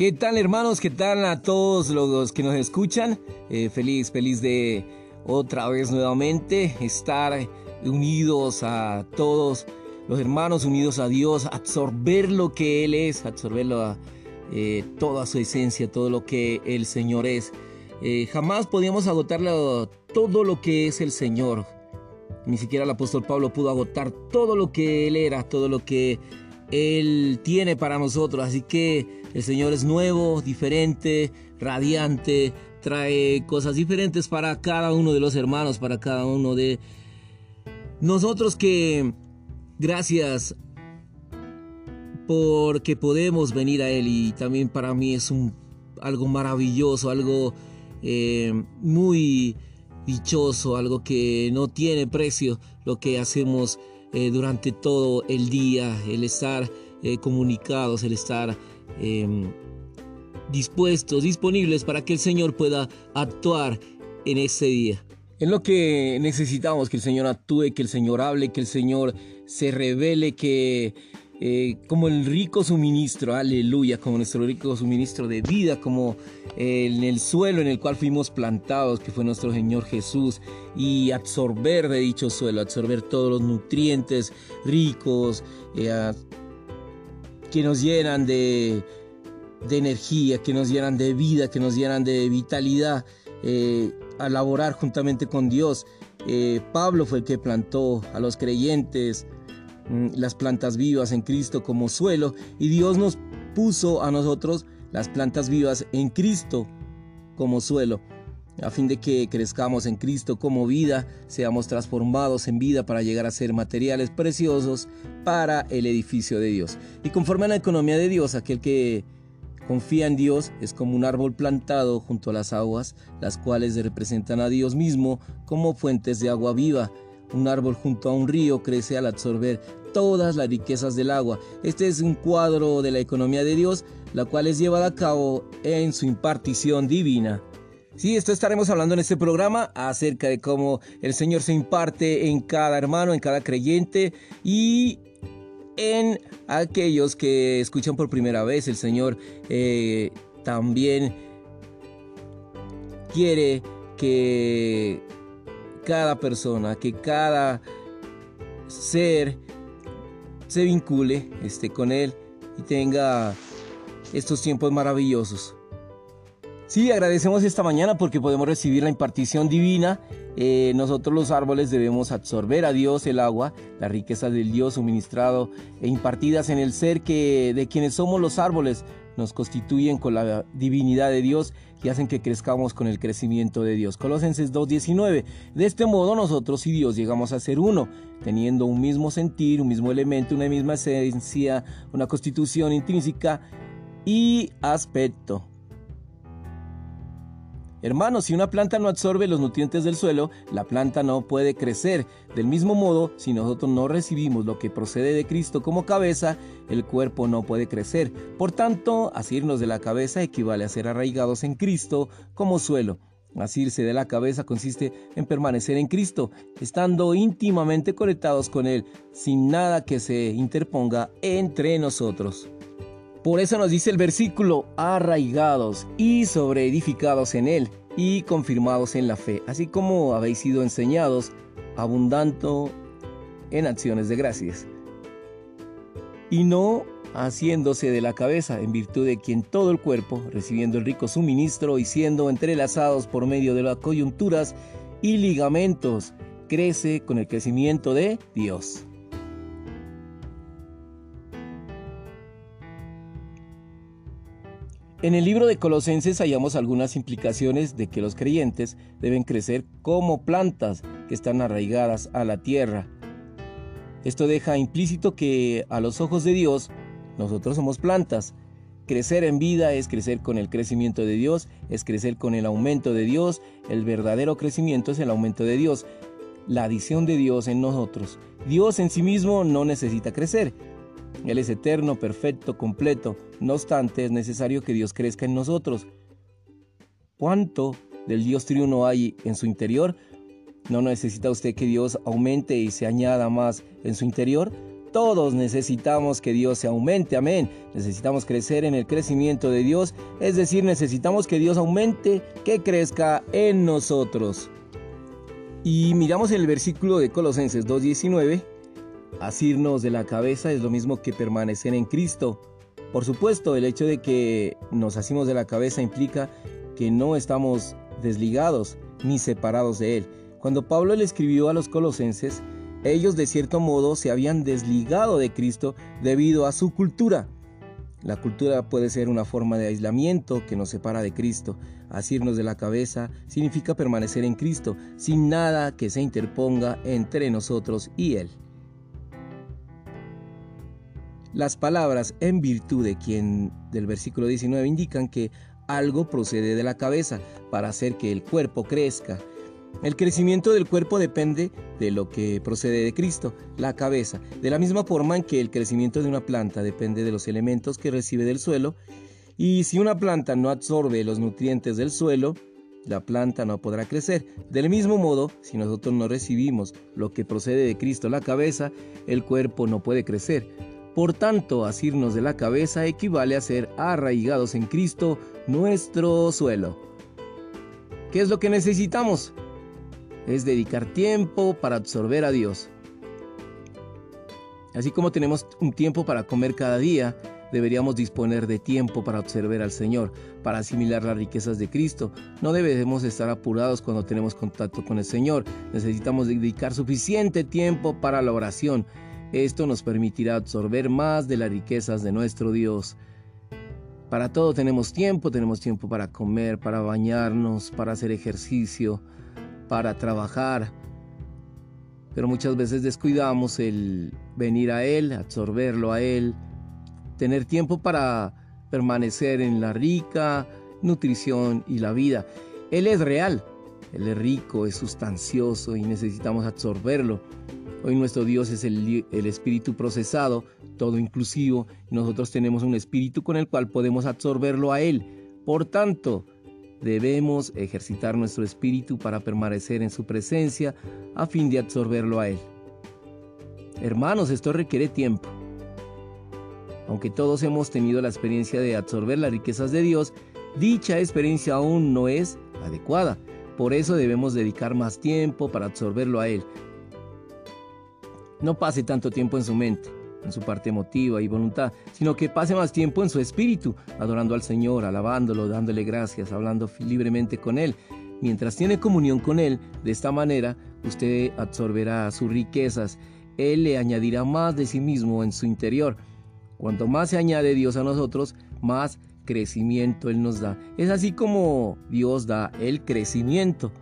¿Qué tal hermanos? ¿Qué tal a todos los que nos escuchan? Eh, feliz, feliz de otra vez nuevamente estar unidos a todos los hermanos, unidos a Dios, absorber lo que Él es, absorber eh, toda su esencia, todo lo que el Señor es. Eh, jamás podíamos agotar todo lo que es el Señor. Ni siquiera el apóstol Pablo pudo agotar todo lo que Él era, todo lo que Él tiene para nosotros. Así que el Señor es nuevo, diferente, radiante, trae cosas diferentes para cada uno de los hermanos, para cada uno de nosotros que gracias porque podemos venir a Él y también para mí es un, algo maravilloso, algo eh, muy dichoso, algo que no tiene precio, lo que hacemos eh, durante todo el día, el estar eh, comunicados, el estar em, dispuestos, disponibles para que el Señor pueda actuar en ese día. Es lo que necesitamos, que el Señor actúe, que el Señor hable, que el Señor se revele, que eh, como el rico suministro, aleluya, como nuestro rico suministro de vida, como en el suelo en el cual fuimos plantados, que fue nuestro Señor Jesús, y absorber de dicho suelo, absorber todos los nutrientes ricos eh, que nos llenan de, energía, que nos llenan de vida, que nos llenan de vitalidad, eh, a laborar juntamente con Dios. Pablo fue el que plantó a los creyentes, las plantas vivas en Cristo como suelo y Dios nos puso a nosotros las plantas vivas en Cristo como suelo a fin de que crezcamos en Cristo como vida, seamos transformados en vida para llegar a ser materiales preciosos para el edificio de Dios. Y conforme a la economía de Dios, aquel que confía en Dios es como un árbol plantado junto a las aguas, las cuales representan a Dios mismo como fuentes de agua viva. Un árbol junto a un río crece al absorber todas las riquezas del agua. Este es un cuadro de la economía de Dios, la cual es llevada a cabo en su impartición divina. Sí, esto estaremos hablando en este programa acerca de cómo el Señor se imparte en cada hermano, en cada creyente y en aquellos que escuchan por primera vez. El Señor eh, también quiere que cada persona, que cada ser se vincule este, con Él y tenga estos tiempos maravillosos. Sí, agradecemos esta mañana porque podemos recibir la impartición divina. Eh, nosotros los árboles debemos absorber a Dios el agua, la riqueza del Dios suministrado e impartidas en el ser que de quienes somos los árboles nos constituyen con la divinidad de Dios y hacen que crezcamos con el crecimiento de Dios. Colosenses 2.19. De este modo nosotros y Dios llegamos a ser uno, teniendo un mismo sentir, un mismo elemento, una misma esencia, una constitución intrínseca y aspecto. Hermanos, si una planta no absorbe los nutrientes del suelo, la planta no puede crecer. Del mismo modo, si nosotros no recibimos lo que procede de Cristo como cabeza, el cuerpo no puede crecer. Por tanto, asirnos de la cabeza equivale a ser arraigados en Cristo como suelo. Asirse de la cabeza consiste en permanecer en Cristo, estando íntimamente conectados con Él, sin nada que se interponga entre nosotros. Por eso nos dice el versículo, arraigados y sobreedificados en él y confirmados en la fe, así como habéis sido enseñados, abundando en acciones de gracias. Y no haciéndose de la cabeza, en virtud de quien todo el cuerpo, recibiendo el rico suministro y siendo entrelazados por medio de las coyunturas y ligamentos, crece con el crecimiento de Dios. En el libro de Colosenses hallamos algunas implicaciones de que los creyentes deben crecer como plantas que están arraigadas a la tierra. Esto deja implícito que a los ojos de Dios nosotros somos plantas. Crecer en vida es crecer con el crecimiento de Dios, es crecer con el aumento de Dios. El verdadero crecimiento es el aumento de Dios, la adición de Dios en nosotros. Dios en sí mismo no necesita crecer, él es eterno, perfecto, completo. No obstante, es necesario que Dios crezca en nosotros. ¿Cuánto del Dios triuno hay en su interior? ¿No necesita usted que Dios aumente y se añada más en su interior? Todos necesitamos que Dios se aumente, amén. Necesitamos crecer en el crecimiento de Dios, es decir, necesitamos que Dios aumente, que crezca en nosotros. Y miramos el versículo de Colosenses 2.19, asirnos de la cabeza es lo mismo que permanecer en Cristo. Por supuesto, el hecho de que nos asimos de la cabeza implica que no estamos desligados ni separados de Él. Cuando Pablo le escribió a los colosenses, ellos de cierto modo se habían desligado de Cristo debido a su cultura. La cultura puede ser una forma de aislamiento que nos separa de Cristo. Asirnos de la cabeza significa permanecer en Cristo, sin nada que se interponga entre nosotros y Él. Las palabras en virtud de quien del versículo 19 indican que algo procede de la cabeza para hacer que el cuerpo crezca. El crecimiento del cuerpo depende de lo que procede de Cristo, la cabeza, de la misma forma en que el crecimiento de una planta depende de los elementos que recibe del suelo, y si una planta no absorbe los nutrientes del suelo, la planta no podrá crecer. Del mismo modo, si nosotros no recibimos lo que procede de Cristo, la cabeza, el cuerpo no puede crecer. Por tanto, asirnos de la cabeza equivale a ser arraigados en Cristo, nuestro suelo. ¿Qué es lo que necesitamos? Es dedicar tiempo para absorber a Dios. Así como tenemos un tiempo para comer cada día, deberíamos disponer de tiempo para observar al Señor, para asimilar las riquezas de Cristo. No debemos estar apurados cuando tenemos contacto con el Señor. Necesitamos dedicar suficiente tiempo para la oración. Esto nos permitirá absorber más de las riquezas de nuestro Dios. Para todo tenemos tiempo, tenemos tiempo para comer, para bañarnos, para hacer ejercicio, para trabajar. Pero muchas veces descuidamos el venir a Él, absorberlo a Él, tener tiempo para permanecer en la rica nutrición y la vida. Él es real, Él es rico, es sustancioso y necesitamos absorberlo. Hoy nuestro Dios es el, espíritu procesado, todo inclusivo, nosotros tenemos un espíritu con el cual podemos absorberlo a Él. Por tanto, debemos ejercitar nuestro espíritu para permanecer en su presencia a fin de absorberlo a Él. Hermanos, esto requiere tiempo. Aunque todos hemos tenido la experiencia de absorber las riquezas de Dios, dicha experiencia aún no es adecuada. Por eso debemos dedicar más tiempo para absorberlo a Él, no pase tanto tiempo en su mente, en su parte emotiva y voluntad, sino que pase más tiempo en su espíritu, adorando al Señor, alabándolo, dándole gracias, hablando libremente con Él. Mientras tiene comunión con Él, de esta manera usted absorberá sus riquezas. Él le añadirá más de sí mismo en su interior. Cuanto más se añade Dios a nosotros, más crecimiento Él nos da. Es así como Dios da el crecimiento.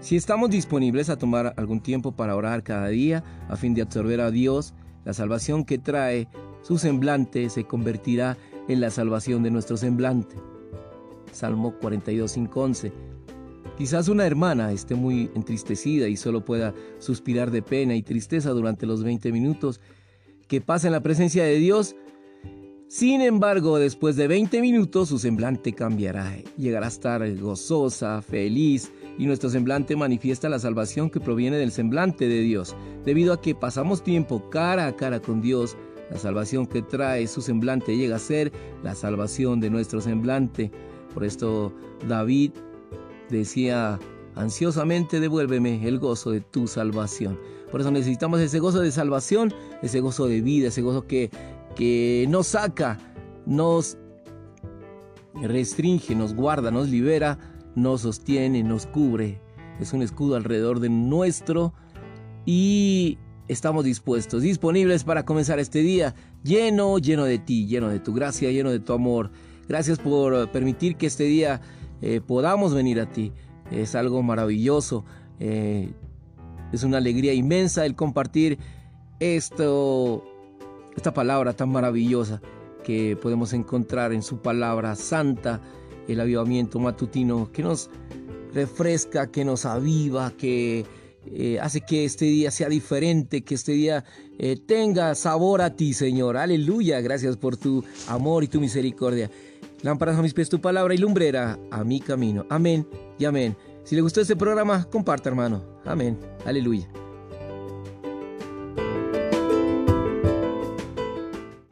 Si estamos disponibles a tomar algún tiempo para orar cada día a fin de absorber a Dios, la salvación que trae su semblante se convertirá en la salvación de nuestro semblante. Salmo 42, 11. Quizás una hermana esté muy entristecida y solo pueda suspirar de pena y tristeza durante los 20 minutos que pasa en la presencia de Dios. Sin embargo, después de 20 minutos su semblante cambiará, llegará a estar gozosa, feliz, y nuestro semblante manifiesta la salvación que proviene del semblante de Dios. Debido a que pasamos tiempo cara a cara con Dios, la salvación que trae su semblante llega a ser la salvación de nuestro semblante. Por esto David decía ansiosamente devuélveme el gozo de tu salvación. Por eso necesitamos ese gozo de salvación, ese gozo de vida, ese gozo que, que nos saca, nos restringe, nos guarda, nos libera nos sostiene, nos cubre, es un escudo alrededor de nuestro y estamos dispuestos, disponibles para comenzar este día lleno, lleno de ti, lleno de tu gracia, lleno de tu amor. Gracias por permitir que este día eh, podamos venir a ti. Es algo maravilloso. Eh, es una alegría inmensa el compartir esto, esta palabra tan maravillosa que podemos encontrar en su palabra santa el avivamiento matutino que nos refresca, que nos aviva, que eh, hace que este día sea diferente, que este día eh, tenga sabor a ti, Señor. Aleluya, gracias por tu amor y tu misericordia. Lámparas a mis pies tu palabra y lumbrera a mi camino. Amén y amén. Si le gustó este programa, comparta, hermano. Amén. Aleluya.